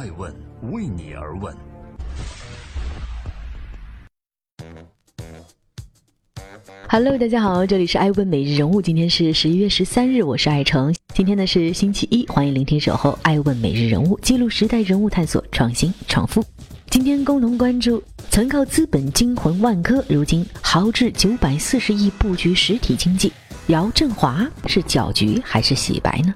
爱问为你而问。Hello，大家好，这里是爱问每日人物，今天是十一月十三日，我是爱成，今天呢是星期一，欢迎聆听守候爱问每日人物，记录时代人物，探索创新创富。今天共同关注，曾靠资本惊魂万科，如今豪掷九百四十亿布局实体经济，姚振华是搅局还是洗白呢？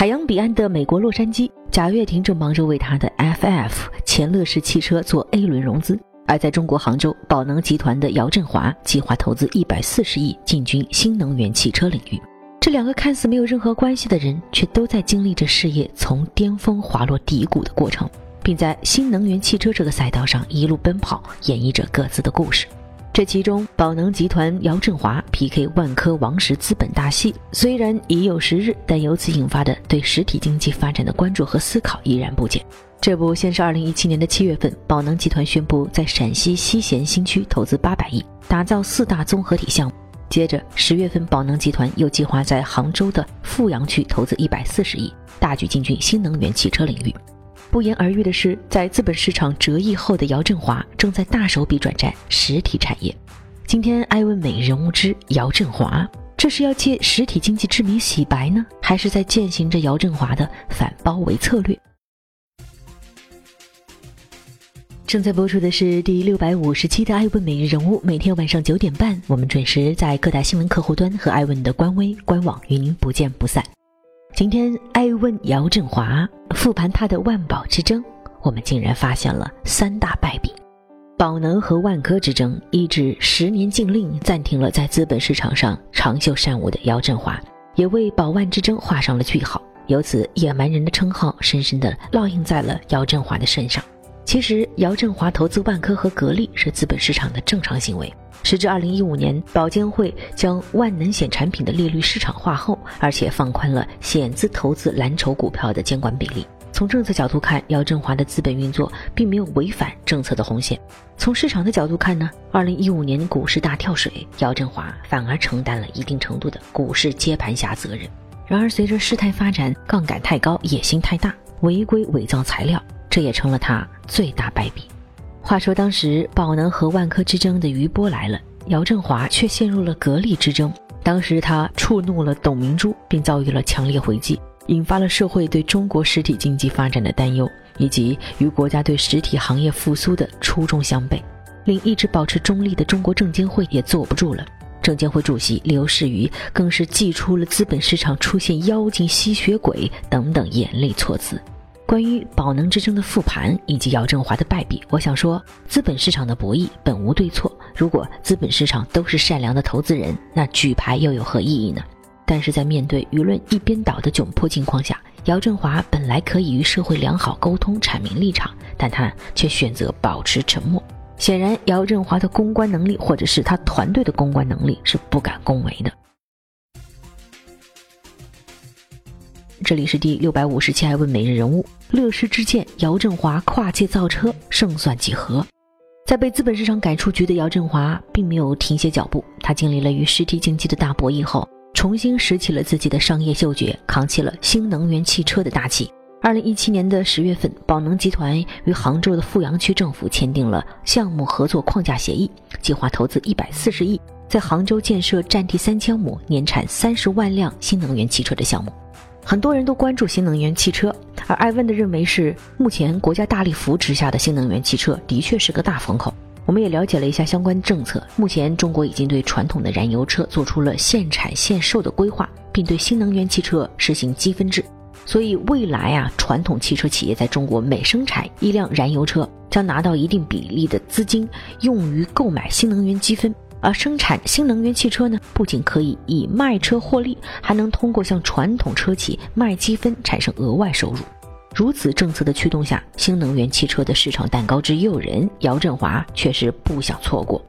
海洋彼岸的美国洛杉矶，贾跃亭正忙着为他的 FF 前乐视汽车做 A 轮融资。而在中国杭州，宝能集团的姚振华计划投资一百四十亿进军新能源汽车领域。这两个看似没有任何关系的人，却都在经历着事业从巅峰滑落低谷的过程，并在新能源汽车这个赛道上一路奔跑，演绎着各自的故事。这其中，宝能集团姚振华 PK 万科王石资本大戏，虽然已有时日，但由此引发的对实体经济发展的关注和思考依然不减。这不，先是二零一七年的七月份，宝能集团宣布在陕西西咸新区投资八百亿，打造四大综合体项目。接着十月份，宝能集团又计划在杭州的富阳区投资一百四十亿，大举进军新能源汽车领域。不言而喻的是，在资本市场折翼后的姚振华正在大手笔转战实体产业。今天，艾问美人物之姚振华，这是要借实体经济之名洗白呢，还是在践行着姚振华的反包围策略？正在播出的是第六百五十期的《艾问每日人物》，每天晚上九点半，我们准时在各大新闻客户端和艾问的官微官网与您不见不散。今天，爱问姚振华复盘他的万宝之争，我们竟然发现了三大败笔。宝能和万科之争，一纸十年禁令暂停了在资本市场上长袖善舞的姚振华，也为宝万之争画上了句号。由此，野蛮人的称号深深的烙印在了姚振华的身上。其实，姚振华投资万科和格力是资本市场的正常行为。时至二零一五年，保监会将万能险产品的利率市场化后，而且放宽了险资投资蓝筹股票的监管比例。从政策角度看，姚振华的资本运作并没有违反政策的红线；从市场的角度看呢，二零一五年股市大跳水，姚振华反而承担了一定程度的股市接盘侠责任。然而，随着事态发展，杠杆太高，野心太大，违规伪造材料。这也成了他最大败笔。话说，当时宝能和万科之争的余波来了，姚振华却陷入了格力之争。当时他触怒了董明珠，并遭遇了强烈回击，引发了社会对中国实体经济发展的担忧，以及与国家对实体行业复苏的初衷相悖，令一直保持中立的中国证监会也坐不住了。证监会主席刘士余更是祭出了资本市场出现妖精、吸血鬼等等严厉措辞。关于宝能之争的复盘以及姚振华的败笔，我想说，资本市场的博弈本无对错。如果资本市场都是善良的投资人，那举牌又有何意义呢？但是在面对舆论一边倒的窘迫境况下，姚振华本来可以与社会良好沟通、阐明立场，但他却选择保持沉默。显然，姚振华的公关能力，或者是他团队的公关能力，是不敢恭维的。这里是第六百五十期《爱问每日人物》。乐视之剑，姚振华跨界造车，胜算几何？在被资本市场赶出局的姚振华，并没有停歇脚步。他经历了与实体经济的大博弈后，重新拾起了自己的商业嗅觉，扛起了新能源汽车的大旗。二零一七年的十月份，宝能集团与杭州的富阳区政府签订了项目合作框架协议，计划投资一百四十亿，在杭州建设占地三千亩、年产三十万辆新能源汽车的项目。很多人都关注新能源汽车，而艾问的认为是，目前国家大力扶持下的新能源汽车的确是个大风口。我们也了解了一下相关政策，目前中国已经对传统的燃油车做出了限产限售的规划，并对新能源汽车实行积分制。所以未来啊，传统汽车企业在中国每生产一辆燃油车，将拿到一定比例的资金，用于购买新能源积分。而生产新能源汽车呢，不仅可以以卖车获利，还能通过向传统车企卖积分产生额外收入。如此政策的驱动下，新能源汽车的市场蛋糕之诱人，姚振华确实不想错过。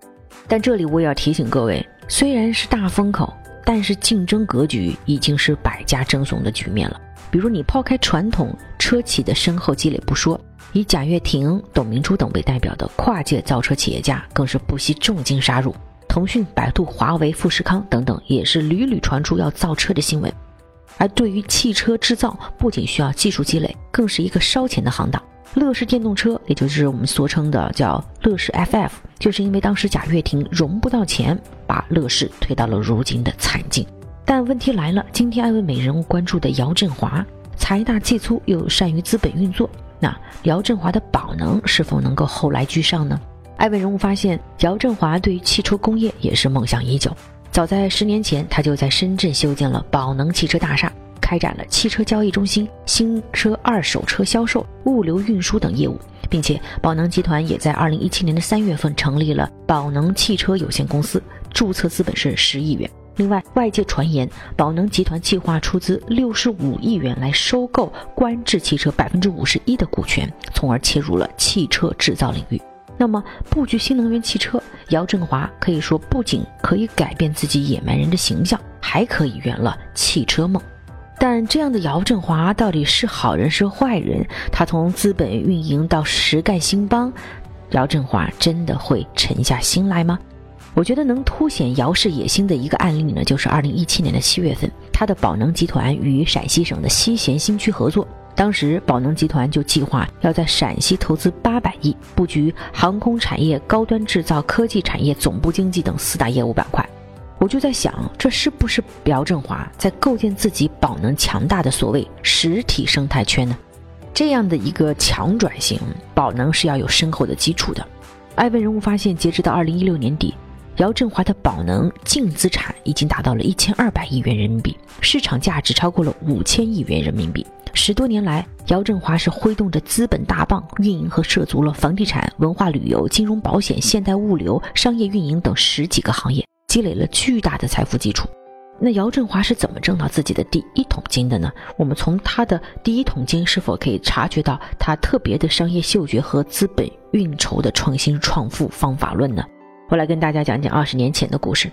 但这里我也要提醒各位，虽然是大风口，但是竞争格局已经是百家争雄的局面了。比如你抛开传统车企的深厚积累不说，以贾跃亭、董明珠等为代表的跨界造车企业家，更是不惜重金杀入。腾讯、百度、华为、富士康等等，也是屡屡传出要造车的新闻。而对于汽车制造，不仅需要技术积累，更是一个烧钱的行当。乐视电动车，也就是我们俗称的叫乐视 FF，就是因为当时贾跃亭融不到钱，把乐视推到了如今的惨境。但问题来了，今天艾问美人物关注的姚振华，财大气粗又善于资本运作，那姚振华的宝能是否能够后来居上呢？艾文人物发现，姚振华对于汽车工业也是梦想已久。早在十年前，他就在深圳修建了宝能汽车大厦，开展了汽车交易中心、新车、二手车销售、物流运输等业务，并且宝能集团也在二零一七年的三月份成立了宝能汽车有限公司，注册资本是十亿元。另外，外界传言宝能集团计划出资六十五亿元来收购观致汽车百分之五十一的股权，从而切入了汽车制造领域。那么，布局新能源汽车，姚振华可以说不仅可以改变自己野蛮人的形象，还可以圆了汽车梦。但这样的姚振华到底是好人是坏人？他从资本运营到实干兴邦，姚振华真的会沉下心来吗？我觉得能凸显姚氏野心的一个案例呢，就是二零一七年的七月份，他的宝能集团与陕西省的西咸新区合作。当时宝能集团就计划要在陕西投资八百亿，布局航空产业、高端制造、科技产业、总部经济等四大业务板块。我就在想，这是不是姚振华在构建自己宝能强大的所谓实体生态圈呢？这样的一个强转型，宝能是要有深厚的基础的。艾问人物发现，截止到二零一六年底，姚振华的宝能净资产已经达到了一千二百亿元人民币，市场价值超过了五千亿元人民币。十多年来，姚振华是挥动着资本大棒，运营和涉足了房地产、文化旅游、金融保险、现代物流、商业运营等十几个行业，积累了巨大的财富基础。那姚振华是怎么挣到自己的第一桶金的呢？我们从他的第一桶金是否可以察觉到他特别的商业嗅觉和资本运筹的创新创富方法论呢？我来跟大家讲讲二十年前的故事。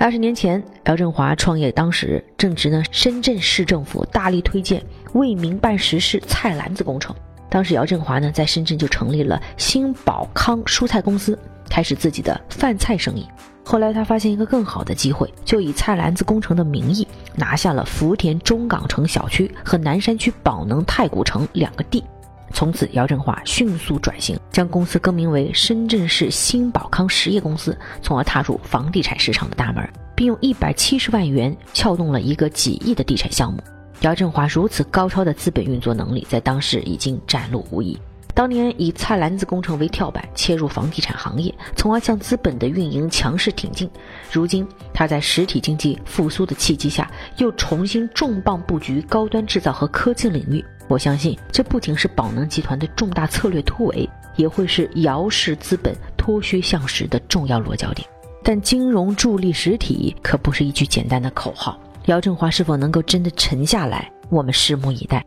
二十年前，姚振华创业当时正值呢，深圳市政府大力推荐为民办实事菜篮子工程。当时姚振华呢，在深圳就成立了新宝康蔬菜公司，开始自己的饭菜生意。后来他发现一个更好的机会，就以菜篮子工程的名义拿下了福田中港城小区和南山区宝能太古城两个地。从此，姚振华迅速转型，将公司更名为深圳市新宝康实业公司，从而踏入房地产市场的大门，并用一百七十万元撬动了一个几亿的地产项目。姚振华如此高超的资本运作能力，在当时已经展露无遗。当年以菜篮子工程为跳板，切入房地产行业，从而向资本的运营强势挺进。如今，他在实体经济复苏的契机下，又重新重磅布局高端制造和科技领域。我相信，这不仅是宝能集团的重大策略突围，也会是姚氏资本脱虚向实的重要落脚点。但金融助力实体可不是一句简单的口号。姚振华是否能够真的沉下来，我们拭目以待。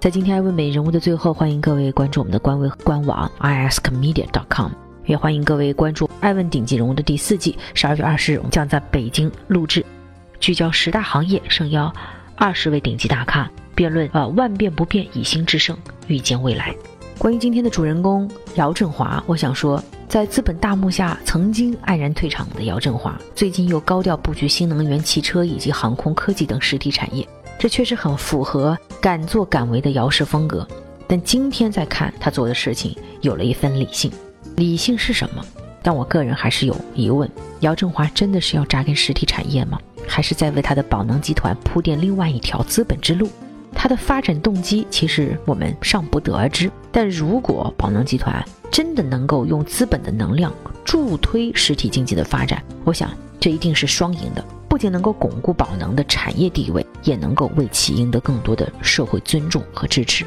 在今天爱问美人物的最后，欢迎各位关注我们的官微官网 iaskmedia.com，也欢迎各位关注爱问顶级人物的第四季，十二月二十日将在北京录制，聚焦十大行业，盛邀二十位顶级大咖辩论，呃，万变不变，以心制胜，预见未来。关于今天的主人公姚振华，我想说，在资本大幕下曾经黯然退场的姚振华，最近又高调布局新能源汽车以及航空科技等实体产业。这确实很符合敢作敢为的姚氏风格，但今天再看他做的事情，有了一份理性。理性是什么？但我个人还是有疑问：姚振华真的是要扎根实体产业吗？还是在为他的宝能集团铺垫另外一条资本之路？他的发展动机其实我们尚不得而知。但如果宝能集团真的能够用资本的能量助推实体经济的发展，我想这一定是双赢的。不仅能够巩固宝能的产业地位，也能够为其赢得更多的社会尊重和支持。